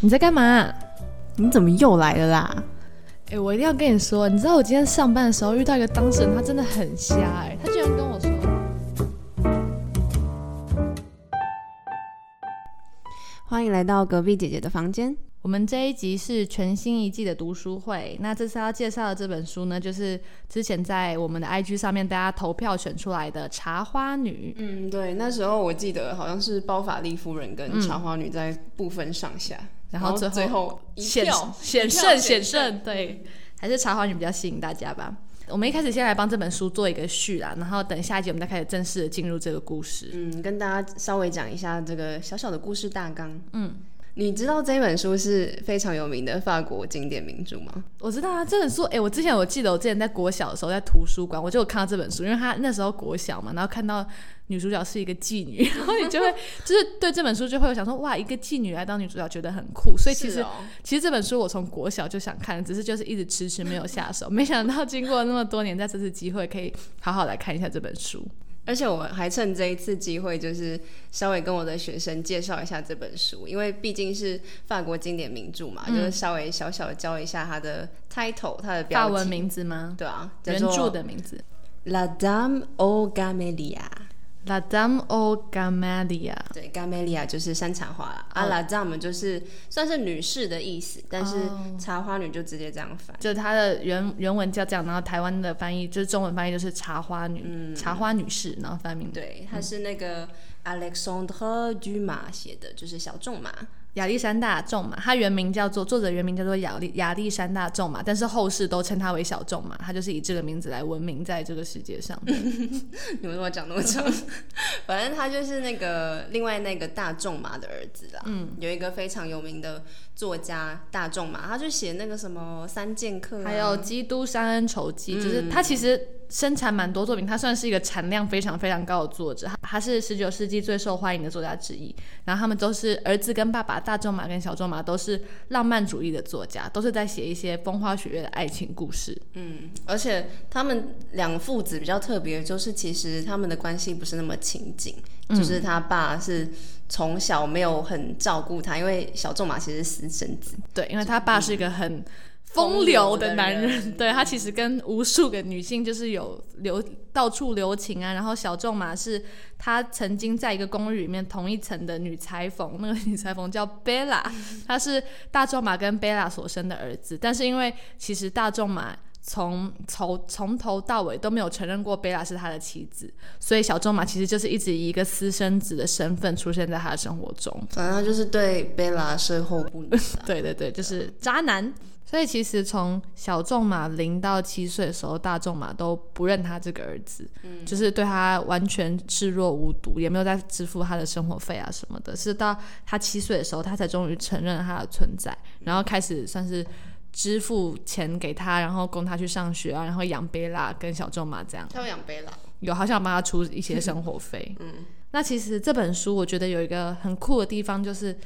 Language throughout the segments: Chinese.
你在干嘛？你怎么又来了啦？哎、我一定要跟你说，你知道我今天上班的时候遇到一个当事人，他真的很瞎哎、他居然跟我说，欢迎来到隔壁姐姐的房间。我们这一集是全新一季的读书会。那这次要介绍的这本书呢，就是之前在我们的 IG 上面大家投票选出来的《茶花女》。嗯，对，那时候我记得好像是包法利夫人跟茶花女在不分上下，然后最后最后一险票险胜险胜，对，还是茶花女比较吸引大家吧。我们一开始先来帮这本书做一个序啦，然后等下一集我们再开始正式的进入这个故事。嗯，跟大家稍微讲一下这个小小的故事大纲。嗯，你知道这本书是非常有名的法国经典名著吗？我知道啊，这本书，哎、我之前我记得我之前在国小的时候在图书馆，我就有看到这本书，因为他那时候国小嘛，然后看到女主角是一个妓女，然后你就会 就是对这本书就会有想说，哇，一个妓女来当女主角，觉得很酷，所以其实、哦其实这本书我从国小就想看，只是就是一直迟迟没有下手，没想到经过那么多年，在这次机会可以好好来看一下这本书。而且我还趁这一次机会，就是稍微跟我的学生介绍一下这本书，因为毕竟是法国经典名著嘛，就是稍微小小的教一下它的 title，它的法标题。文名字吗？对啊，原著的名字 La Dame aux Camélias。La Dame aux Camélias。对，Gamelia 就是山茶花啦，啊，La Dame 就是算是女士的意思，但是茶花女就直接这样翻。就它的原原文叫这样，然后台湾的翻译就是中文翻译就是茶花女，茶花女士，然后翻名对，它是那个 Alexandre Dumas 写的，就是小仲马。亚历山大仲马，他原名叫做作者原名叫做亚历亚历山大仲马，但是后世都称他为小仲马，他就是以这个名字来闻名在这个世界上的。你为什么讲那么长？反正他就是那个另外那个大仲马的儿子啦。嗯，有一个非常有名的作家大仲马，他就写那个什么《三剑客》啊，还有《基督山恩仇记》，就是他其实生产蛮多作品，他算是一个产量非常非常高的作者，他他是十九世纪最受欢迎的作家之一。然后他们都是儿子跟爸爸，大仲马跟小仲马都是浪漫主义的作家，都是在写一些风花雪月的爱情故事。嗯，而且他们两父子比较特别，就是其实他们的关系不是那么亲近，就是他爸是从小没有很照顾他，因为小仲马其实是私生子，对，因为他爸是一个很风风流的男人，人 对他其实跟无数个女性就是有留到处留情啊。然后小仲马是他曾经在一个公寓里面同一层的女裁缝，那个女裁缝叫贝拉，她是大仲马跟贝拉所生的儿子，但是因为其实大仲马。从从从头到尾都没有承认过贝拉是他的妻子，所以小仲马其实就是一直以一个私生子的身份出现在他的生活中。反正他就是对贝拉身后不。对对对，就是渣男。所以其实从小仲马零到七岁的时候，大仲马都不认他这个儿子，就是对他完全视若无睹，也没有在支付他的生活费啊什么的。是到他七岁的时候，他才终于承认他的存在，然后开始算是支付钱给他，然后供他去上学啊，然后养贝拉跟小仲马这样。他要养贝拉，有好想帮他出一些生活费。嗯，那其实这本书我觉得有一个很酷的地方，就是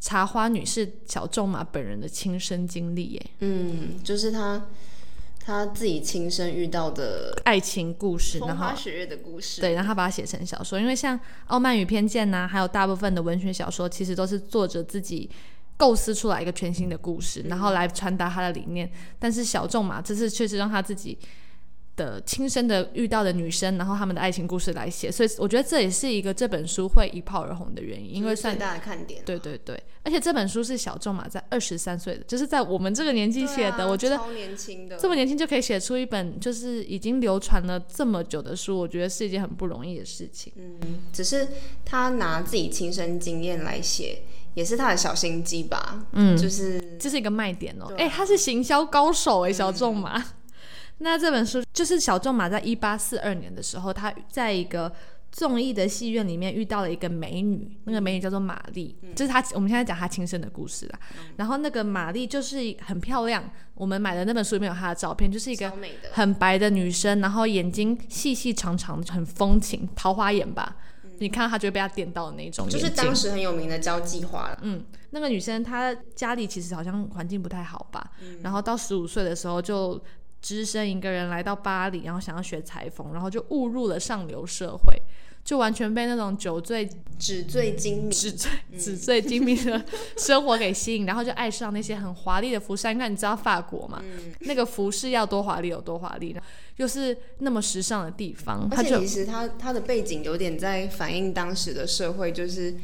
茶花女是小仲马本人的亲身经历，耶，嗯，就是他他自己亲身遇到的爱情故事，风然后花雪月的故事。对，然后他把它写成小说。因为像《傲慢与偏见》呐，还有大部分的文学小说，其实都是作者自己构思出来一个全新的故事，然后来传达他的理念。但是小仲马这次确实让他自己的亲身的遇到的女生，然后他们的爱情故事来写，所以我觉得这也是一个这本书会一炮而红的原因，因为算最大的看点。对对对，而且这本书是小众嘛在二十三岁的，就是在我们这个年纪写的，啊我觉得超年轻的，这么年轻就可以写出一本就是已经流传了这么久的书，我觉得是一件很不容易的事情。嗯只是他拿自己亲身经验来写，也是他的小心机吧。嗯，就是这是一个卖点哦。哎、他是行销高手哎，小仲马。那这本书就是小仲马在一八四二年的时候，他在一个综艺的戏院里面遇到了一个美女，那个美女叫做玛丽，嗯。这是他我们现在讲他亲身的故事啦。然后那个玛丽就是很漂亮，我们买的那本书里面有她的照片，就是一个。很白的女生，然后眼睛细细长长的，很风情，桃花眼吧。你看到她就会被她电到的那种，就是当时很有名的交际花了，嗯，那个女生她家里其实好像环境不太好吧，然后到十五岁的时候就只身一个人来到巴黎，然后想要学裁缝，然后就误入了上流社会。就完全被那种酒醉、纸醉金迷，纸醉、纸醉金迷的 生活给吸引，然后就爱上那些很华丽的服饰。你看，你知道法国嘛？那个服饰要多华丽有多华丽，又是那么时尚的地方，而且其实它它的背景有点在反映当时的社会，就是。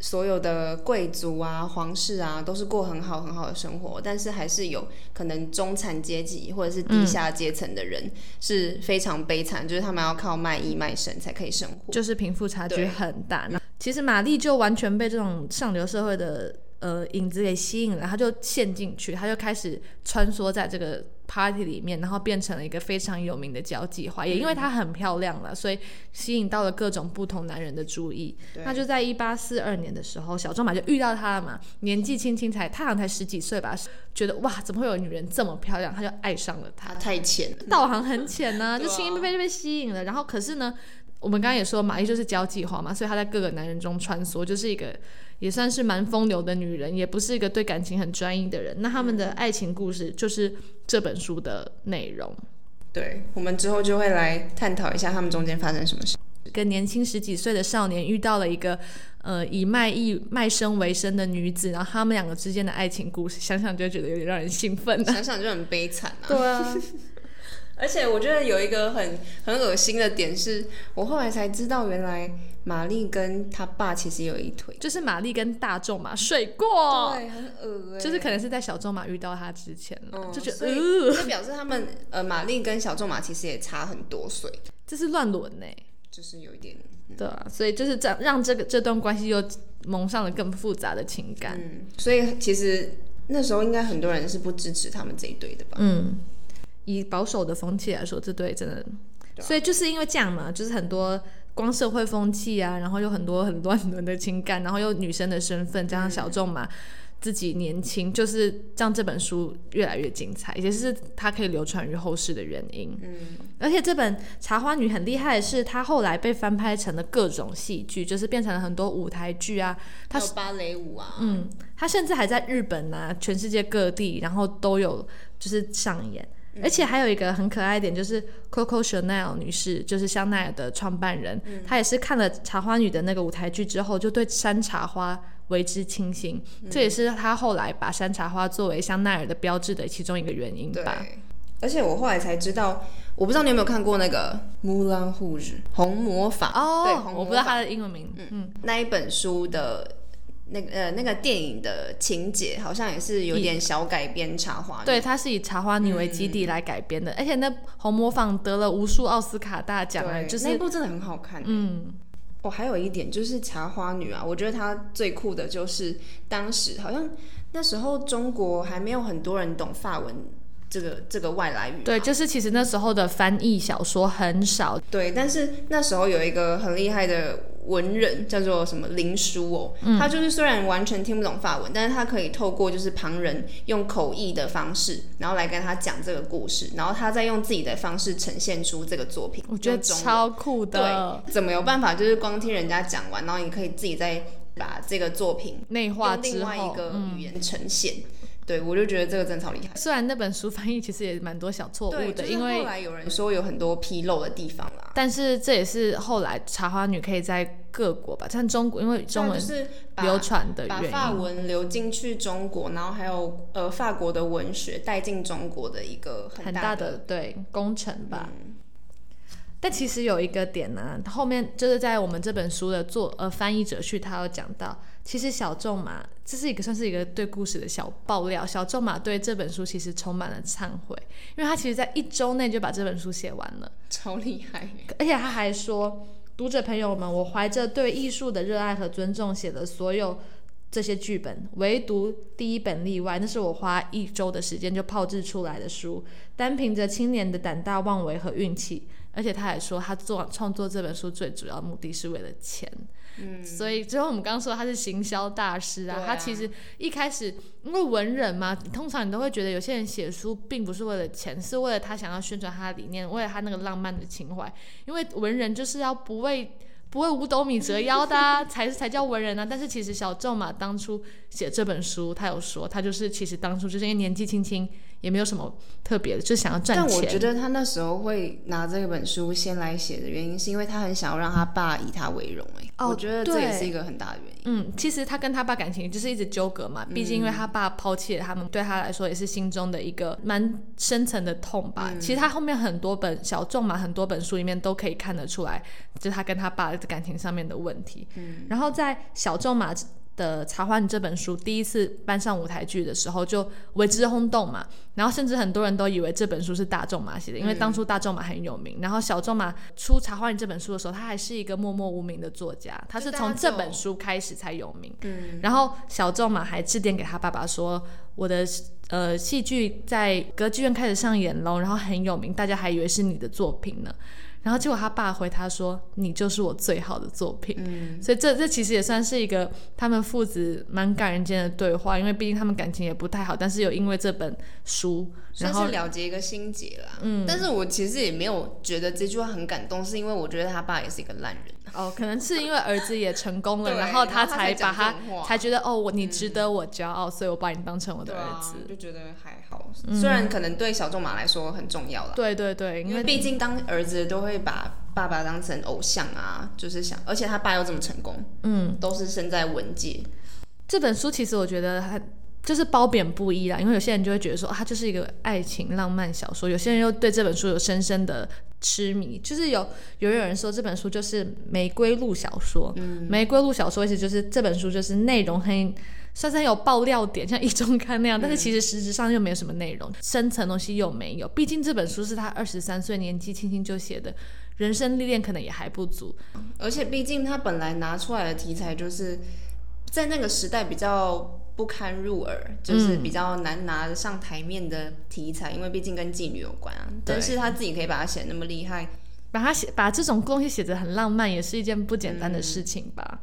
所有的贵族啊、皇室啊，都是过很好很好的生活，但是还是有可能中产阶级或者是低下阶层的人是非常悲惨，就是他们要靠卖艺卖身才可以生活，就是贫富差距很大。那其实玛丽就完全被这种上流社会的。呃，影子给吸引了，她就陷进去，她就开始穿梭在这个 party 里面，然后变成了一个非常有名的交际花。也因为她很漂亮了，所以吸引到了各种不同男人的注意。那就在一八四二年的时候，小仲马就遇到她了嘛，年纪轻轻才，她好像才十几岁吧，觉得哇，怎么会有女人这么漂亮？他就爱上了她。太浅了，道行很浅呢，就轻易被就被吸引了。然后可是呢，我们刚刚也说，玛丽就是交际花嘛，所以她在各个男人中穿梭，就是一个。也算是蛮风流的女人，也不是一个对感情很专一的人。那他们的爱情故事就是这本书的内容。对，我们之后就会来探讨一下他们中间发生什么事。一个年轻十几岁的少年遇到了一个呃以卖艺卖身为生的女子，然后他们两个之间的爱情故事，想想就觉得有点让人兴奋，想想就很悲惨啊。对啊。而且我觉得有一个很很恶心的点是，我后来才知道，原来玛丽跟他爸其实有一腿，就是玛丽跟大众马睡过，对，很恶就是可能是在小众马遇到他之前了，就觉得，这表示他们呃，玛丽跟小众马其实也差很多岁，这是乱伦呢，就是有一点，对啊，所以就是这样让这个这段关系又蒙上了更复杂的情感，嗯，所以其实那时候应该很多人是不支持他们这一对的吧，嗯。以保守的风气来说，这对真的，所以就是因为这样嘛，就是很多光社会风气啊，然后有很多很乱伦的情感，然后又女生的身份，加上小众嘛，自己年轻，就是让这本书越来越精彩，也是它可以流传于后世的原因。嗯，而且这本《茶花女》很厉害的是，它后来被翻拍成了各种戏剧，就是变成了很多舞台剧啊，它有芭蕾舞啊，嗯，它甚至还在日本啊，全世界各地，然后都有就是上演。而且还有一个很可爱一点，就是 Coco Chanel 女士，就是香奈儿的创办人，她也是看了《茶花女》的那个舞台剧之后，就对山茶花为之倾心。这也是她后来把山茶花作为香奈儿的标志的其中一个原因吧。而且我后来才知道，我不知道你有没有看过那个《木兰护日》红魔法哦，对，我不知道它的英文名。嗯，那一本书的。那个呃，那个电影的情节好像也是有点小改编《茶花女》，对，它是以《茶花女》为基地来改编的，而且那红模仿得了无数奥斯卡大奖啊，就是那部真的很好看。嗯，哦，还有一点就是《茶花女》啊，我觉得它最酷的就是当时好像那时候中国还没有很多人懂法文这个这个外来语，对，就是其实那时候的翻译小说很少，对，但是那时候有一个很厉害的。文人叫做什么林书哦，他就是虽然完全听不懂法文，但是他可以透过就是旁人用口译的方式，然后来跟他讲这个故事，然后他再用自己的方式呈现出这个作品。我觉得超酷的，对，怎么有办法就是光听人家讲完，然后你可以自己再把这个作品内化另外一个语言呈现。对，我就觉得这个真的超厉害。虽然那本书翻译其实也蛮多小错误的，因为后来有人说有很多纰漏的地方啦。但是这也是后来茶花女可以在各国吧，像中国，因为中文是流传的把法文流进去中国，然后还有呃法国的文学带进中国的一个很大的对工程吧。但其实有一个点呢，后面就是在我们这本书的作呃翻译者序，他有讲到，其实小众马，这是一个算是一个对故事的小爆料。小众马对这本书其实充满了忏悔，因为他其实在一周内就把这本书写完了，超厉害。而且他还说，读者朋友们，我怀着对艺术的热爱和尊重写的所有这些剧本，唯独第一本例外，那是我花一周的时间就炮制出来的书，单凭着青年的胆大妄为和运气。而且他还说，他做创作这本书最主要目的是为了钱。嗯，所以之后我们刚刚说他是行销大师啊，他其实一开始因为文人嘛，通常你都会觉得有些人写书并不是为了钱，是为了他想要宣传他的理念，为了他那个浪漫的情怀。因为文人就是要不为不为五斗米折腰的，才才叫文人呢。但是其实小仲嘛，当初写这本书，他有说，他就是其实当初就是因为年纪轻轻。也没有什么特别的，就想要赚钱。但我觉得他那时候会拿这本书先来写的原因，是因为他很想要让他爸以他为荣。哎，哦我觉得这也是一个很大的原因。嗯，其实他跟他爸感情就是一直纠葛嘛，毕竟因为他爸抛弃了他们，对他来说也是心中的一个蛮深层的痛吧。其实他后面很多本小众嘛，很多本书里面都可以看得出来，就是他跟他爸的感情上面的问题。嗯然后在小众马的《茶花女》这本书第一次搬上舞台剧的时候，就为之轰动嘛。然后甚至很多人都以为这本书是大众马写的，因为当初大众马很有名。然后小众马出《茶花女》这本书的时候，他还是一个默默无名的作家，他是从这本书开始才有名。嗯，然后小众马还致电给他爸爸说：“我的呃戏剧在歌剧院开始上演喽，然后很有名，大家还以为是你的作品呢。”然后结果他爸回他说：“你就是我最好的作品。”嗯，所以这这其实也算是一个他们父子蛮感人间的对话，因为毕竟他们感情也不太好，但是有因为这本书，然后算是了结一个心结啦。嗯，但是我其实也没有觉得这句话很感动，是因为我觉得他爸也是一个烂人。哦，可能是因为儿子也成功了，然后他才把他才觉得哦，我你值得我骄傲，所以我把你当成我的儿子。，就觉得还好。虽然可能对小众马来说很重要了，对对对，因为毕竟当儿子都会把爸爸当成偶像啊，就是想，而且他爸又这么成功，嗯，都是身在文界。这本书其实我觉得它就是褒贬不一啦，因为有些人就会觉得说、啊它就是一个爱情浪漫小说，有些人又对这本书有深深的痴迷，就是有有有人说这本书就是玫瑰露小说，嗯，玫瑰露小说意思就是这本书就是内容很。算是很有爆料点，像一中刊那样，但是其实实质上又没有什么内容，深层东西又没有。毕竟这本书是他二十三岁年纪轻轻就写的，人生历练可能也还不足。而且毕竟他本来拿出来的题材就是在那个时代比较不堪入耳，就是比较难拿得上台面的题材，因为毕竟跟妓女有关啊。但是他自己可以把它写得那么厉害，把它写把这种东西写得很浪漫，也是一件不简单的事情吧。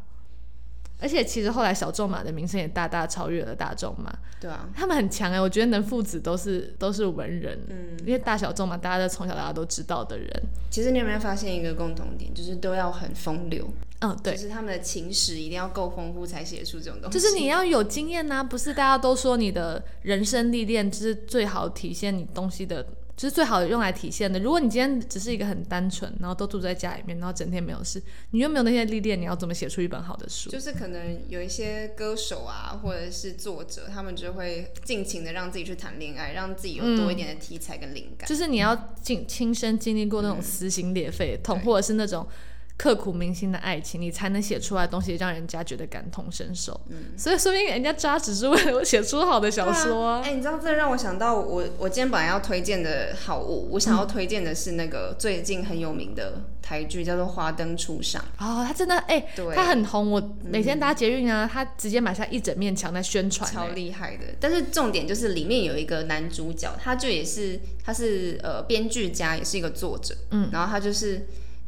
而且其实后来小众马的名声也大大超越了大众马，对啊，他们很强哎、我觉得能父子都是都是文人，嗯，因为大小众嘛，大家都从小大家都知道的人，其实你有没有发现一个共同点，就是都要很风流，嗯，对。就，是他们的情史一定要够丰富才写出这种东西。就是你要有经验呐、不是大家都说你的人生历练就是最好体现你东西的，就是最好用来体现的。如果你今天只是一个很单纯，然后都住在家里面，然后整天没有事，你又没有那些历练，你要怎么写出一本好的书？就是可能有一些歌手啊，或者是作者，他们就会尽情的让自己去谈恋爱，让自己有多一点的题材跟灵感。就是你要经亲身经历过那种撕心裂肺的痛，或者是那种刻骨铭心的爱情，你才能写出来的东西让人家觉得感同身受。嗯所以说明人家渣只是为了写出好的小说啊。哎、你知道这让我想到我我今天本来要推荐的好物，我想要推荐的是那个最近很有名的台剧，叫做《花灯初上》。哦，他真的哎、对，他很红，我每天搭捷运啊，他直接买下一整面墙在宣传、超哎厉害的。但是重点就是里面有一个男主角，他就也是他是呃编剧家，也是一个作者。嗯，然后他就是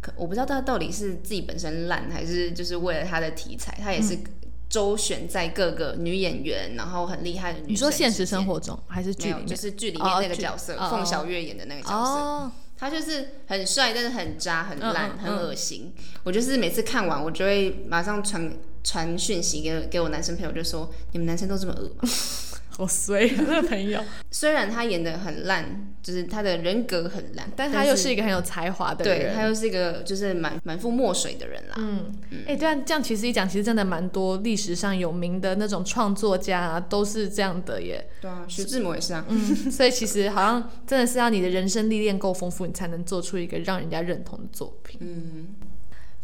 可我不知道他到底是自己本身烂，还是就是为了他的题材，他也是周旋在各个女演员，然后很厉害的女生。你说现实生？活中还是剧里面？就是剧里面那个角色，哦凤小岳演的那个角色。哦，他就是很帅，但是很渣、很烂、很恶心。我就是每次看完，我就会马上传传讯息给给我男生朋友，就说你们男生都这么恶吗？好衰啊，那个朋友，虽然他演的很烂，就是他的人格很烂，但但他又是一个很有才华的人。对他又是一个就是满满腹墨水的人啦。嗯，哎、对啊，这样其实一讲，其实真的蛮多历史上有名的那种创作家啊，都是这样的耶。对啊，徐志摩也是啊。嗯，所以其实好像真的是要你的人生历练够丰富，你才能做出一个让人家认同的作品。嗯，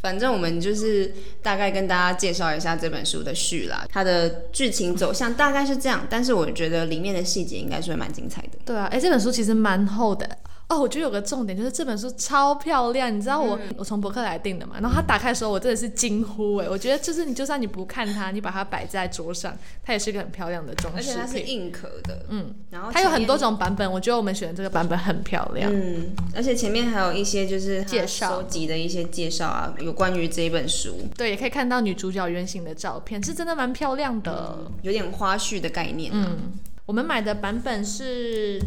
反正我们就是大概跟大家介绍一下这本书的序啦，它的剧情走向大概是这样，但是我觉得里面的细节应该是会蛮精彩的。对啊，哎，这本书其实蛮厚的。哦，我觉得有个重点就是这本书超漂亮，你知道我、嗯我从博客来订的嘛，然后它打开的时候我真的是惊呼哎，我觉得就是你就算你不看它，你把它摆在桌上，它也是一个很漂亮的装饰而且它是。硬壳的，嗯，然后它有很多种版本，我觉得我们选的这个版本很漂亮。嗯，而且前面还有一些就是介绍收集的一些介绍啊，有关于这一本书，对，也可以看到女主角原型的照片，是真的蛮漂亮的。有点花絮的概念。嗯，我们买的版本是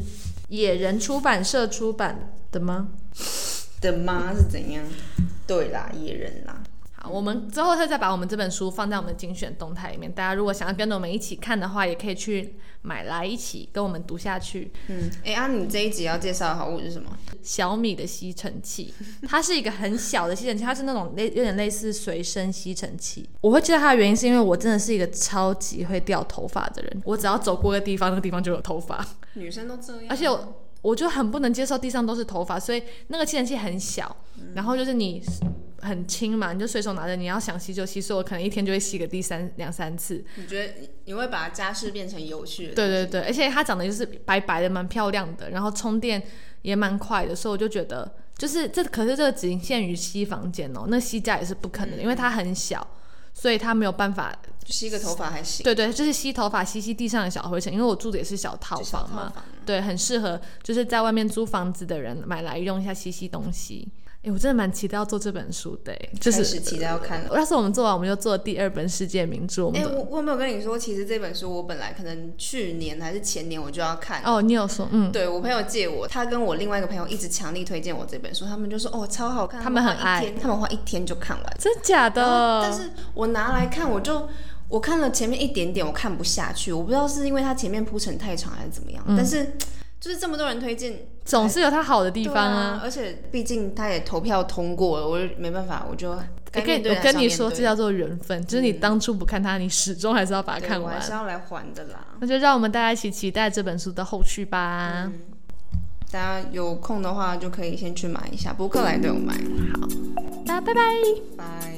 野人出版社出版的吗？的吗是怎样？对啦，野人啦，我们之后会再把我们这本书放在我们的精选动态里面，大家如果想要跟着我们一起看的话，也可以去买来一起跟我们读下去。嗯，哎、啊，你这一集要介绍的好物是什么？小米的吸尘器，它是一个很小的吸尘器，它是那种类有点类似随身吸尘器。我会记得它的原因是因为我真的是一个超级会掉头发的人，我只要走过个地方，那个地方就有头发，女生都这样，而且我我就很不能接受地上都是头发，所以那个吸尘器很小，然后就是你很轻嘛，你就随手拿着，你要想吸就吸，所以我可能一天就会吸个第三两三次。你觉得你你会把家事变成有趣的？对对对，而且它长得就是白白的，蛮漂亮的，然后充电也蛮快的，所以我就觉得，就是这可是这个只限于吸房间哦，那吸家也是不可能的，因为它很小，所以它没有办法。吸个头发还行，对对，就是吸头发、吸吸地上的小灰尘，因为我住的也是小套房嘛，房对，很适合就是在外面租房子的人买来用一下吸吸东西。哎，我真的蛮期待要做这本书的，诶就是期待要看了。要是我们做完，我们就做第二本世界名著。我哎、我我有没有跟你说，其实这本书我本来可能去年还是前年我就要看。哦，你有说，嗯，对我朋友借我，他跟我另外一个朋友一直强力推荐我这本书，他们就说哦超好看，他们很爱他们花一天就看完。真假的？但是我拿来看，我就我看了前面一点点，我看不下去，我不知道是因为它前面铺陈太长还是怎么样，但是就是这么多人推荐，总是有它好的地方啊，而且毕竟他也投票通过了，我就没办法，我就该我跟面对还我跟你说，这叫做缘分，就是你当初不看它，你始终还是要把它看完还。是要来还的啦。那就让我们大家一起期待这本书的后续吧。大家有空的话就可以先去买一下，博客来都有卖。大家拜拜。拜。